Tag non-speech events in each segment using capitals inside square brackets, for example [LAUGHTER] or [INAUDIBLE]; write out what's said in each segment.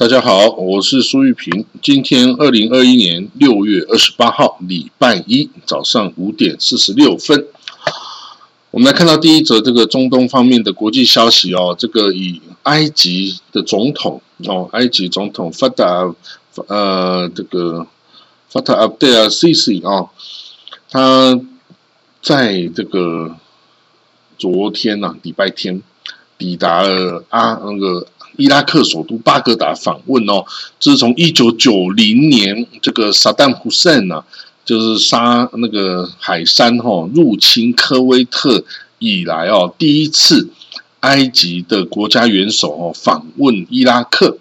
大家好，我是苏玉平。今天二零二一年六月二十八号，礼拜一早上五点四十六分，我们来看到第一则这个中东方面的国际消息哦。这个以埃及的总统哦，埃及总统法达呃这个法塔阿布德尔西西啊，他在这个昨天呐，礼拜天抵达了阿那个。伊拉克首都巴格达访问哦，这是从一九九零年这个萨达姆胡塞呢，就是沙那个海山哈入侵科威特以来哦，第一次埃及的国家元首哦访问伊拉克。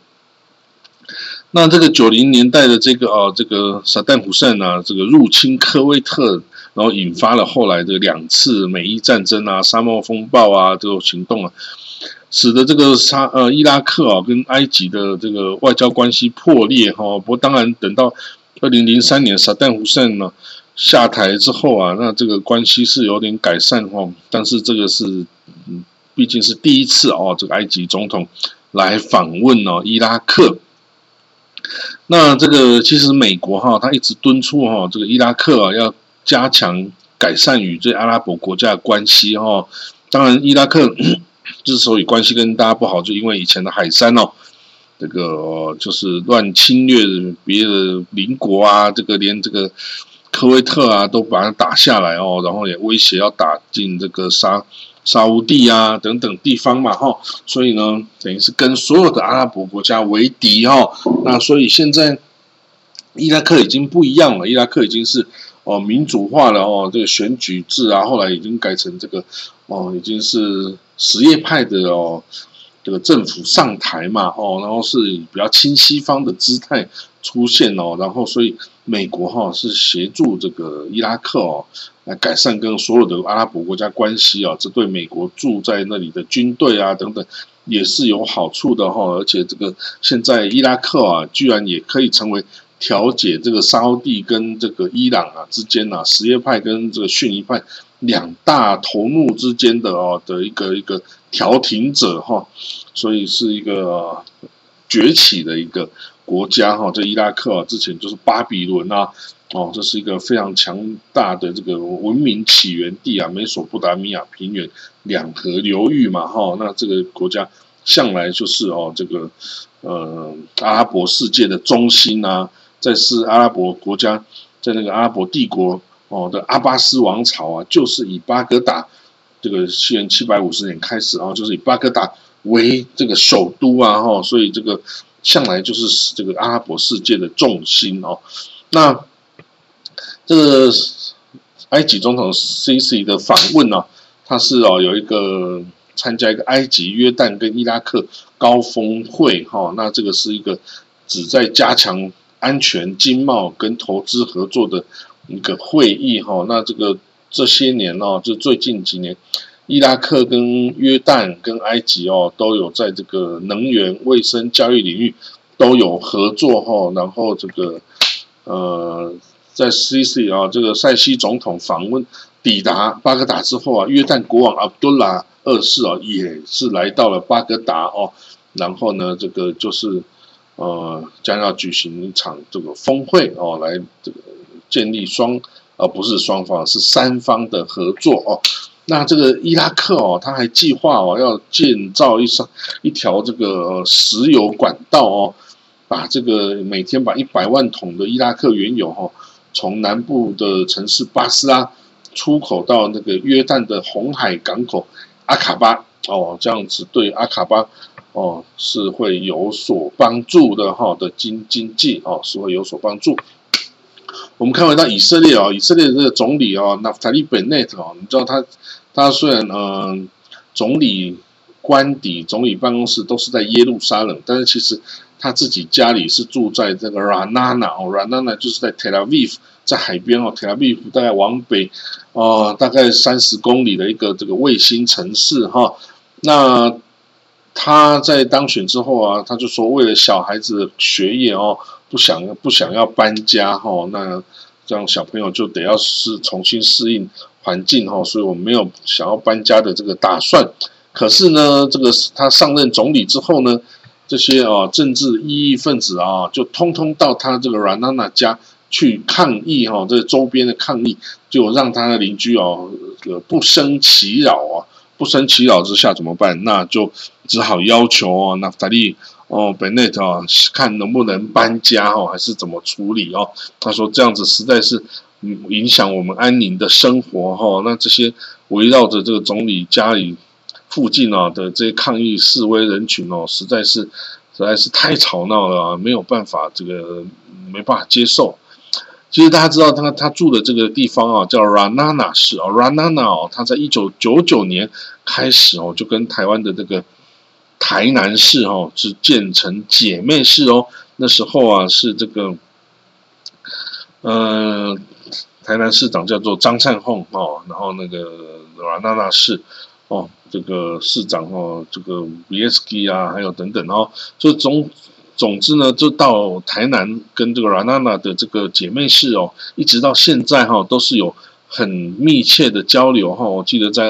那这个九零年代的这个哦，这个萨达姆胡塞呢，这个入侵科威特，然后引发了后来的两次美伊战争啊、沙漠风暴啊这种行动啊。使得这个沙呃伊拉克啊跟埃及的这个外交关系破裂哈，不过当然等到二零零三年萨旦胡塞呢下台之后啊，那这个关系是有点改善哈，但是这个是嗯毕竟是第一次哦，这个埃及总统来访问哦伊拉克，那这个其实美国哈他一直敦促哈这个伊拉克啊要加强改善与这阿拉伯国家的关系哈，当然伊拉克。之所以关系跟大家不好，就因为以前的海山哦，这个就是乱侵略别的邻国啊，这个连这个科威特啊都把它打下来哦，然后也威胁要打进这个沙沙乌地啊等等地方嘛哈，所以呢，等于是跟所有的阿拉伯国家为敌哈。那所以现在伊拉克已经不一样了，伊拉克已经是。哦，民主化了哦，这个选举制啊，后来已经改成这个哦，已经是什叶派的哦，这个政府上台嘛哦，然后是比较亲西方的姿态出现哦，然后所以美国哈是协助这个伊拉克哦来改善跟所有的阿拉伯国家关系啊，这对美国住在那里的军队啊等等也是有好处的哈，而且这个现在伊拉克啊，居然也可以成为。调解这个沙地跟这个伊朗啊之间啊，什叶派跟这个逊尼派两大头目之间的哦的一个一个调停者哈，所以是一个崛起的一个国家哈。这伊拉克啊，之前就是巴比伦啊，哦，这是一个非常强大的这个文明起源地啊，美索不达米亚平原两河流域嘛哈。那这个国家向来就是哦这个呃阿拉伯世界的中心啊。在是阿拉伯国家，在那个阿拉伯帝国哦的阿巴斯王朝啊，就是以巴格达这个西元七百五十年开始啊，就是以巴格达为这个首都啊，哈，所以这个向来就是这个阿拉伯世界的重心哦。那这个埃及总统 C.C 的访问呢，他是哦有一个参加一个埃及、约旦跟伊拉克高峰会哈，那这个是一个旨在加强。安全、经贸跟投资合作的一个会议哈，那这个这些年哦，就最近几年，伊拉克跟约旦跟埃及哦，都有在这个能源、卫生、教育领域都有合作哈。然后这个呃，在 C.C 啊，这个塞西总统访问抵达巴格达之后啊，约旦国王阿卜杜拉二世啊，也是来到了巴格达哦。然后呢，这个就是。呃，将要举行一场这个峰会哦，来这个建立双而不是双方是三方的合作哦。那这个伊拉克哦，他还计划哦要建造一上一条这个石油管道哦，把这个每天把一百万桶的伊拉克原油哈，从南部的城市巴斯拉出口到那个约旦的红海港口阿卡巴哦，这样子对阿卡巴。哦，是会有所帮助的哈的经经济哦，是会有所帮助。我们看回到以色列啊，以色列这个总理啊，纳塔利本内特啊，你知道他他虽然嗯，总理官邸、总理办公室都是在耶路撒冷，但是其实他自己家里是住在这个 Ranana 哦，Ranana 就是在 Tel Aviv，在海边哦，Tel Aviv 大概往北哦，大概三十公里的一个这个卫星城市哈，那。他在当选之后啊，他就说为了小孩子的学业哦，不想不想要搬家哈，那这样小朋友就得要是重新适应环境哈，所以我没有想要搬家的这个打算。可是呢，这个他上任总理之后呢，这些啊政治异议分子啊，就通通到他这个阮娜娜家去抗议哈，这周边的抗议就让他的邻居哦不生其扰啊，不生其扰之下怎么办？那就只好要求哦，那法利哦本内特啊，看能不能搬家哦，还是怎么处理哦？他说这样子实在是影响我们安宁的生活哈。那这些围绕着这个总理家里。附近啊的这些抗议示威人群哦，实在是实在是太吵闹了啊，没有办法，这个没办法接受。其实大家知道他他住的这个地方啊，叫 Ranana 市哦，Ranana 哦，他在一九九九年开始哦，就跟台湾的这个台南市哦是建成姐妹市哦。那时候啊是这个，嗯，台南市长叫做张灿凤哦，然后那个 Ranana 市。哦，这个市长哦，这个 v s k 啊，还有等等哦，就总总之呢，就到台南跟这个 Ranana 的这个姐妹市哦，一直到现在哈，都是有很密切的交流哈。我记得在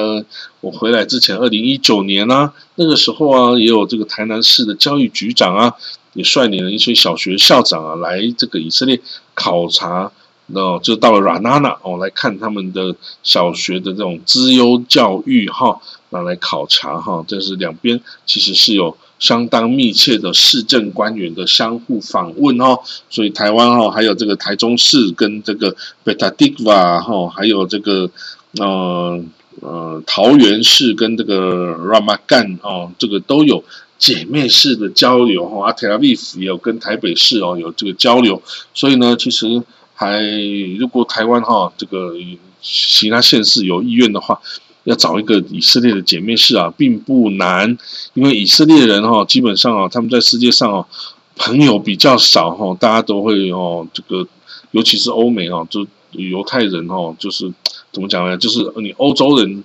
我回来之前，二零一九年啊，那个时候啊，也有这个台南市的教育局长啊，也率领了一些小学校长啊，来这个以色列考察。那就到了 Ranana 哦，来看他们的小学的这种资优教育哈，那来考察哈，这是两边其实是有相当密切的市政官员的相互访问哦，所以台湾哈，还有这个台中市跟这个 Betadikva 哈，还有这个呃呃桃园市跟这个 Ramagan 哦，这个都有姐妹市的交流哈，阿 Tel Aviv 也有跟台北市哦有这个交流，所以呢，其实。还如果台湾哈这个其他县市有意愿的话，要找一个以色列的姐妹市啊，并不难，因为以色列人哈基本上啊他们在世界上哦朋友比较少哈，大家都会哦这个尤其是欧美哦，就犹太人哦，就是怎么讲呢？就是你欧洲人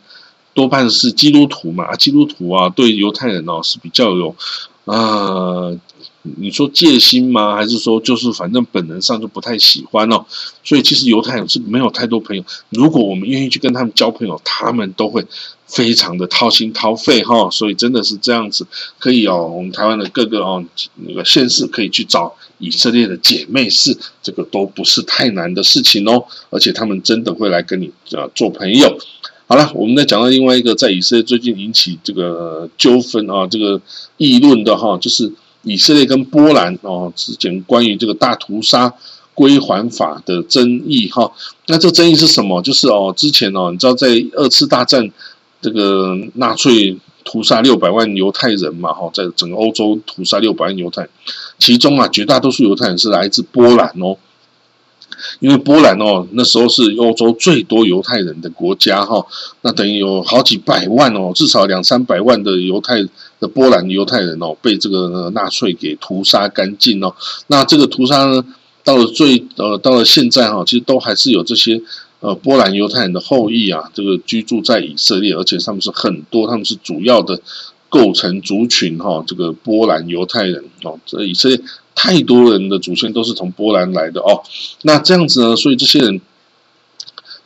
多半是基督徒嘛，基督徒啊对犹太人哦是比较有啊。你说戒心吗？还是说就是反正本能上就不太喜欢哦？所以其实犹太人是没有太多朋友。如果我们愿意去跟他们交朋友，他们都会非常的掏心掏肺哈。所以真的是这样子，可以哦。我们台湾的各个哦那个县市可以去找以色列的姐妹市，这个都不是太难的事情哦。而且他们真的会来跟你啊做朋友。好了，我们再讲到另外一个在以色列最近引起这个纠纷啊，这个议论的哈，就是。以色列跟波兰哦之间关于这个大屠杀归还法的争议哈，那这争议是什么？就是哦，之前哦，你知道在二次大战这个纳粹屠杀六百万犹太人嘛哈，在整个欧洲屠杀六百万犹太，其中啊绝大多数犹太人是来自波兰哦。因为波兰哦，那时候是欧洲最多犹太人的国家哈，那等于有好几百万哦，至少两三百万的犹太的波兰犹太人哦，被这个纳粹给屠杀干净哦。那这个屠杀呢，到了最呃，到了现在哈，其实都还是有这些呃波兰犹太人的后裔啊，这个居住在以色列，而且他们是很多，他们是主要的构成族群哈，这个波兰犹太人哦，这以色列。太多人的祖先都是从波兰来的哦，那这样子呢，所以这些人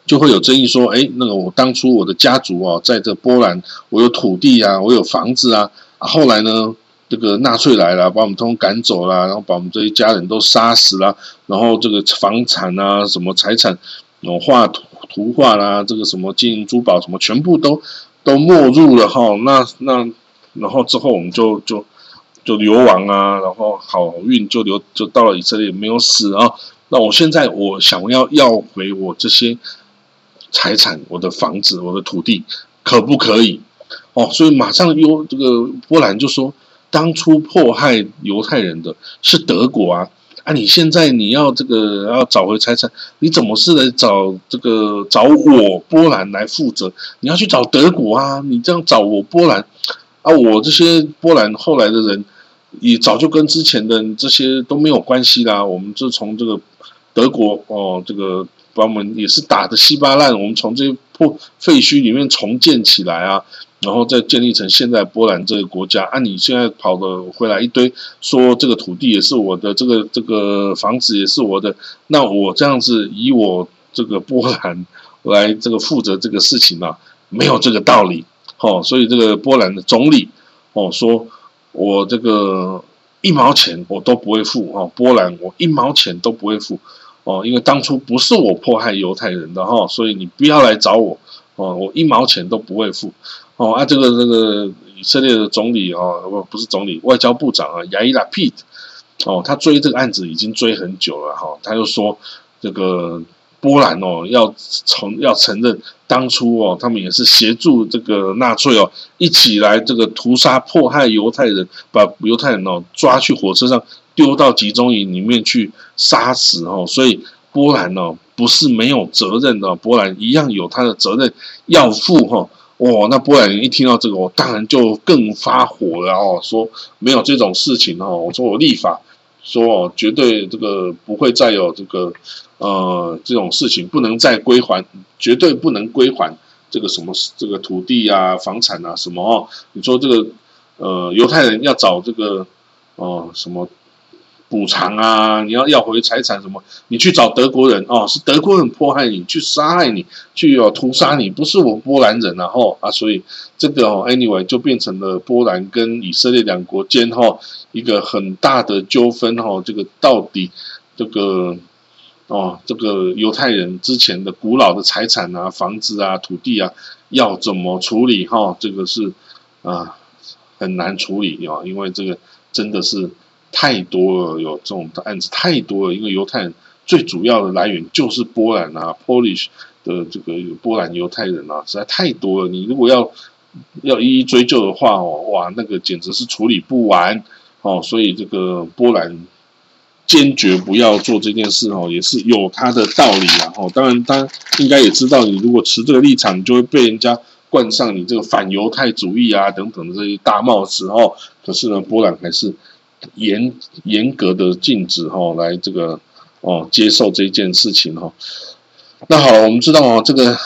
就会有争议说，哎，那个我当初我的家族哦，在这波兰，我有土地啊，我有房子啊，后来呢，这个纳粹来了，把我们通通赶走了，然后把我们这一家人都杀死了，然后这个房产啊，什么财产，哦，画图图画啦，这个什么金银珠宝什么，全部都都没入了哈，那那然后之后我们就就。就流亡啊，然后好运就流就到了以色列，没有死啊。那我现在我想要要回我这些财产，我的房子，我的土地，可不可以？哦，所以马上又这个波兰就说，当初迫害犹太人的是德国啊，啊，你现在你要这个要找回财产，你怎么是来找这个找我波兰来负责？你要去找德国啊，你这样找我波兰。啊，我这些波兰后来的人，也早就跟之前的这些都没有关系啦。我们就从这个德国哦，这个把我们也是打的稀巴烂，我们从这些破废墟里面重建起来啊，然后再建立成现在波兰这个国家。啊，你现在跑的回来一堆，说这个土地也是我的，这个这个房子也是我的，那我这样子以我这个波兰 [LAUGHS] 来这个负责这个事情啊，没有这个道理。哦，所以这个波兰的总理哦说，我这个一毛钱我都不会付哦，波兰我一毛钱都不会付哦，因为当初不是我迫害犹太人的哈，所以你不要来找我哦，我一毛钱都不会付哦。啊，这个这个以色列的总理哦，不不是总理，外交部长啊，亚伊拉 Pete 哦，他追这个案子已经追很久了哈，他就说这个。波兰哦，要承要承认当初哦，他们也是协助这个纳粹哦，一起来这个屠杀迫害犹太人，把犹太人哦抓去火车上丢到集中营里面去杀死哦，所以波兰哦不是没有责任的，波兰一样有他的责任要负哈。哇，那波兰人一听到这个，我当然就更发火了哦，说没有这种事情哦，我说我立法说哦，绝对这个不会再有这个。呃，这种事情不能再归还，绝对不能归还这个什么这个土地啊、房产啊什么哦。你说这个呃，犹太人要找这个呃什么补偿啊？你要要回财产什么？你去找德国人哦，是德国人迫害你，去杀害你，去要屠杀你，不是我们波兰人然后啊，所以这个哦，anyway 就变成了波兰跟以色列两国间哈一个很大的纠纷哈。这个到底这个。哦，这个犹太人之前的古老的财产啊、房子啊、土地啊，要怎么处理？哈，这个是啊很难处理啊，因为这个真的是太多了，有这种案子太多了。因为犹太人最主要的来源就是波兰啊，Polish 的这个波兰犹太人啊，实在太多了。你如果要要一一追究的话，哦，哇，那个简直是处理不完哦。所以这个波兰。坚决不要做这件事哦，也是有他的道理啊。哦，当然他应该也知道，你如果持这个立场，你就会被人家冠上你这个反犹太主义啊等等的这些大帽子哦。可是呢，波兰还是严严格的禁止哈来这个哦接受这件事情哈。那好，我们知道哦，这个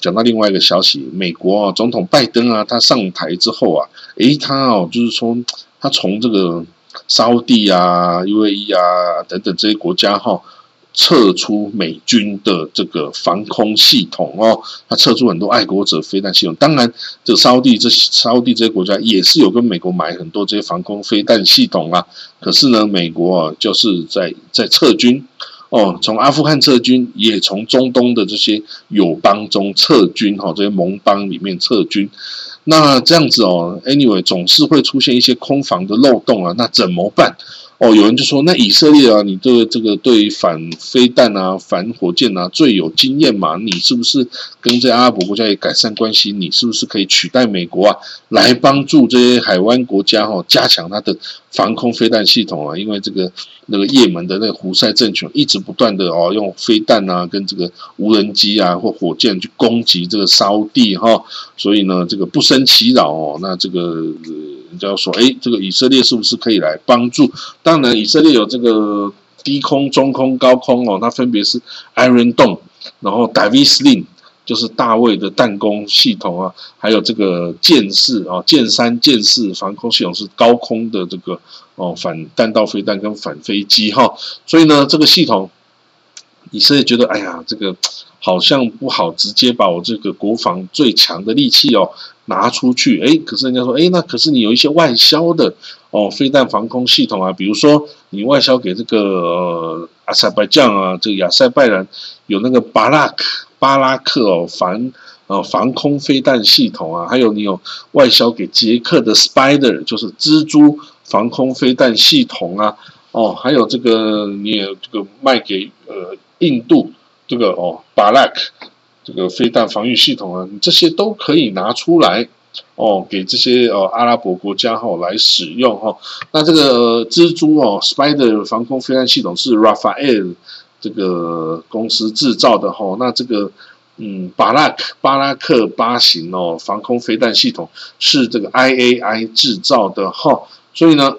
讲到另外一个消息，美国啊总统拜登啊，他上台之后啊，诶，他哦就是说他从这个。沙地啊、UAE 啊等等这些国家哈，撤出美军的这个防空系统哦，他撤出很多爱国者飞弹系统。当然，这沙地这沙地这些国家也是有跟美国买很多这些防空飞弹系统啊。可是呢，美国就是在在撤军哦，从阿富汗撤军，也从中东的这些友邦中撤军哈，这些盟邦里面撤军。那这样子哦，anyway，总是会出现一些空防的漏洞啊，那怎么办？哦，有人就说，那以色列啊，你对这个对反飞弹啊、反火箭啊最有经验嘛？你是不是跟这阿拉伯国家也改善关系？你是不是可以取代美国啊，来帮助这些海湾国家哈，加强它的防空飞弹系统啊？因为这个那个也门的那个胡塞政权一直不断的哦，用飞弹啊跟这个无人机啊或火箭去攻击这个沙地哈，所以呢，这个不胜其扰哦。那这个。人家说，哎，这个以色列是不是可以来帮助？当然，以色列有这个低空、中空、高空哦，它分别是 Iron Dome，然后 David Sling 就是大卫的弹弓系统啊，还有这个剑士啊，剑三剑士防空系统是高空的这个哦反弹道飞弹跟反飞机哈。所以呢，这个系统以色列觉得，哎呀，这个好像不好直接把我这个国防最强的利器哦。拿出去，哎，可是人家说，哎，那可是你有一些外销的哦，飞弹防空系统啊，比如说你外销给这个阿塞拜疆啊，这个亚塞拜然有那个巴拉克巴拉克哦防呃防空飞弹系统啊，还有你有外销给捷克的 Spider 就是蜘蛛防空飞弹系统啊，哦，还有这个你也这个卖给呃印度这个哦巴拉克。这个飞弹防御系统啊，你这些都可以拿出来哦，给这些呃阿拉伯国家哈来使用哈。那这个蜘蛛哦，Spider 防空飞弹系统是 Rafael 这个公司制造的哈。那这个嗯，巴拉克巴拉克八型哦防空飞弹系统是这个 IAI 制造的哈。所以呢。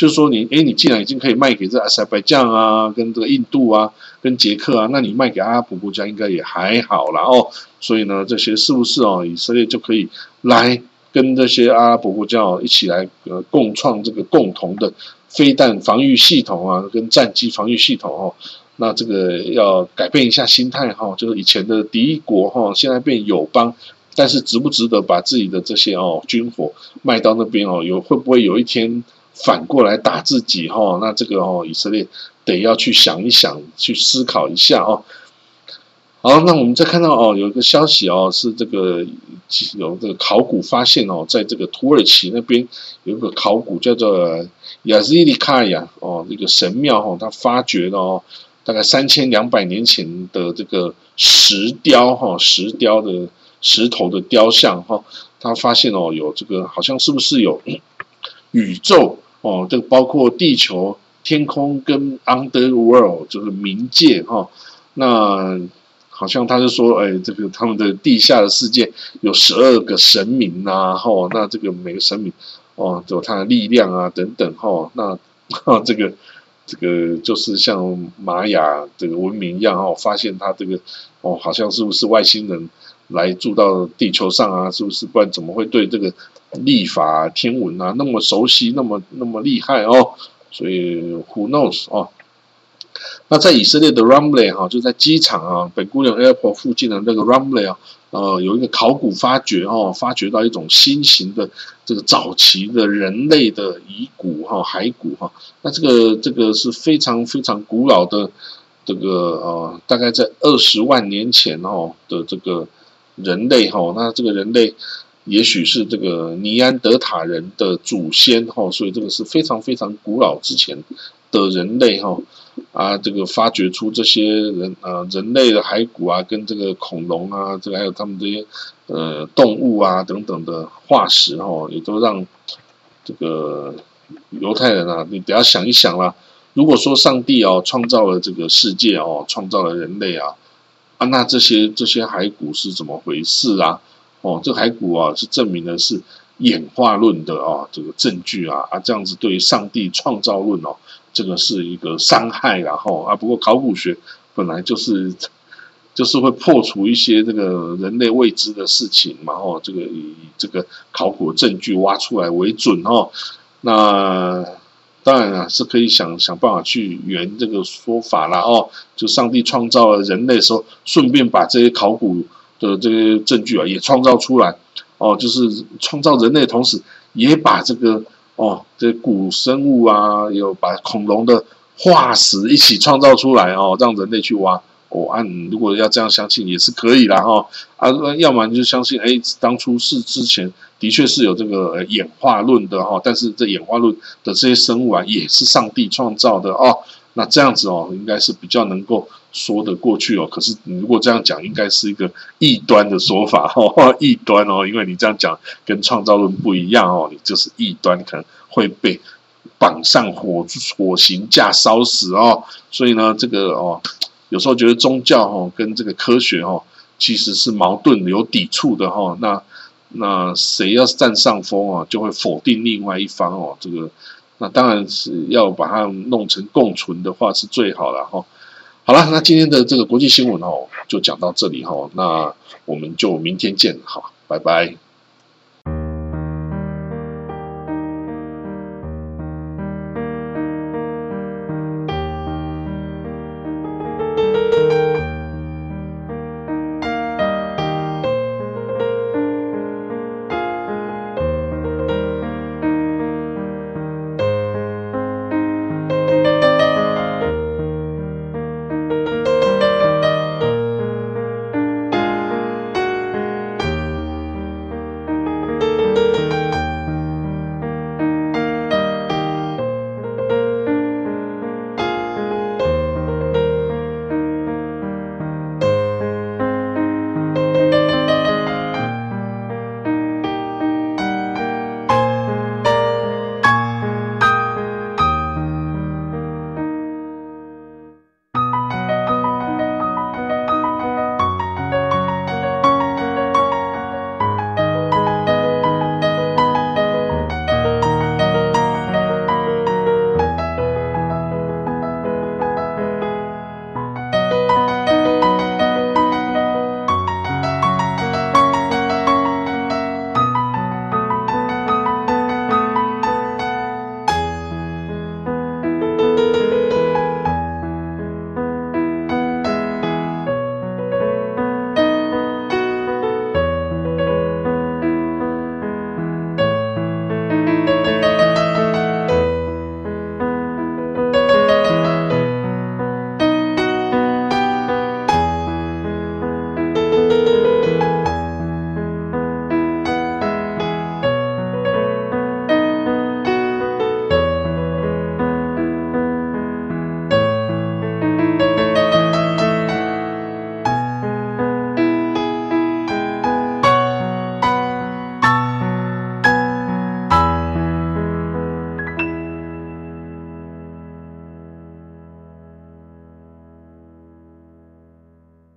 就是说，你哎，你既然已经可以卖给这阿塞拜疆啊，跟这个印度啊，跟捷克啊，那你卖给阿拉伯国家应该也还好了哦。所以呢，这些是不是哦，以色列就可以来跟这些阿拉伯国家哦一起来呃共创这个共同的飞弹防御系统啊，跟战机防御系统哦？那这个要改变一下心态哈，就是以前的敌国哈，现在变友邦，但是值不值得把自己的这些哦军火卖到那边哦？有会不会有一天？反过来打自己哈，那这个哦，以色列得要去想一想，去思考一下哦。好，那我们再看到哦，有一个消息哦，是这个有这个考古发现哦，在这个土耳其那边有一个考古叫做亚兹利卡亚哦，这个神庙哈，它发掘了哦，大概三千两百年前的这个石雕哈，石雕的石头的雕像哈，他发现哦，有这个好像是不是有 [CLEARS THROAT] 宇宙哦，这个包括地球、天空跟 underworld 就是冥界哈，那。好像他是说，哎，这个他们的地下的世界有十二个神明呐，吼，那这个每个神明哦，有他的力量啊，等等，吼，那 [LAUGHS] 这个这个就是像玛雅这个文明一样，哦，发现他这个哦，好像是不是外星人来住到地球上啊？是不是？不然怎么会对这个历法天文啊那么熟悉，那么那么厉害哦？所以 who knows 哦？那在以色列的 Ramley 哈，就在机场啊，北姑娘 Airport 附近的那个 Ramley 啊，呃，有一个考古发掘哦，发掘到一种新型的这个早期的人类的遗骨哈，骸骨哈。那这个这个是非常非常古老的这个呃，大概在二十万年前哦的这个人类哈。那这个人类也许是这个尼安德塔人的祖先哈，所以这个是非常非常古老之前的人类哈。啊，这个发掘出这些人啊，人类的骸骨啊，跟这个恐龙啊，这个还有他们这些呃动物啊等等的化石哦，也都让这个犹太人啊，你等下想一想啦。如果说上帝哦创造了这个世界哦，创造了人类啊，啊，那这些这些骸骨是怎么回事啊？哦，这骸骨啊是证明的是演化论的啊这个证据啊啊，这样子对于上帝创造论哦。这个是一个伤害，然后啊，不过考古学本来就是就是会破除一些这个人类未知的事情嘛，哦，这个以这个考古证据挖出来为准哦。那当然啊，是可以想想办法去圆这个说法啦哦。就上帝创造了人类的时候，顺便把这些考古的这些证据啊也创造出来哦，就是创造人类同时，也把这个。哦，这古生物啊，有把恐龙的化石一起创造出来哦，让人类去挖。哦，按如果要这样相信也是可以啦哈。啊，要么就相信，哎，当初是之前的确是有这个演化论的哈，但是这演化论的这些生物啊，也是上帝创造的哦。那这样子哦，应该是比较能够说得过去哦。可是你如果这样讲，应该是一个异端的说法哦，[LAUGHS] 异端哦，因为你这样讲跟创造论不一样哦，你就是异端，可能会被绑上火火刑架烧死哦。所以呢，这个哦，有时候觉得宗教哦跟这个科学哦其实是矛盾、有抵触的哈。那那谁要是占上风啊，就会否定另外一方哦，这个。那当然是要把它弄成共存的话是最好了哈。好了，那今天的这个国际新闻哦，就讲到这里哈。那我们就明天见，好，拜拜。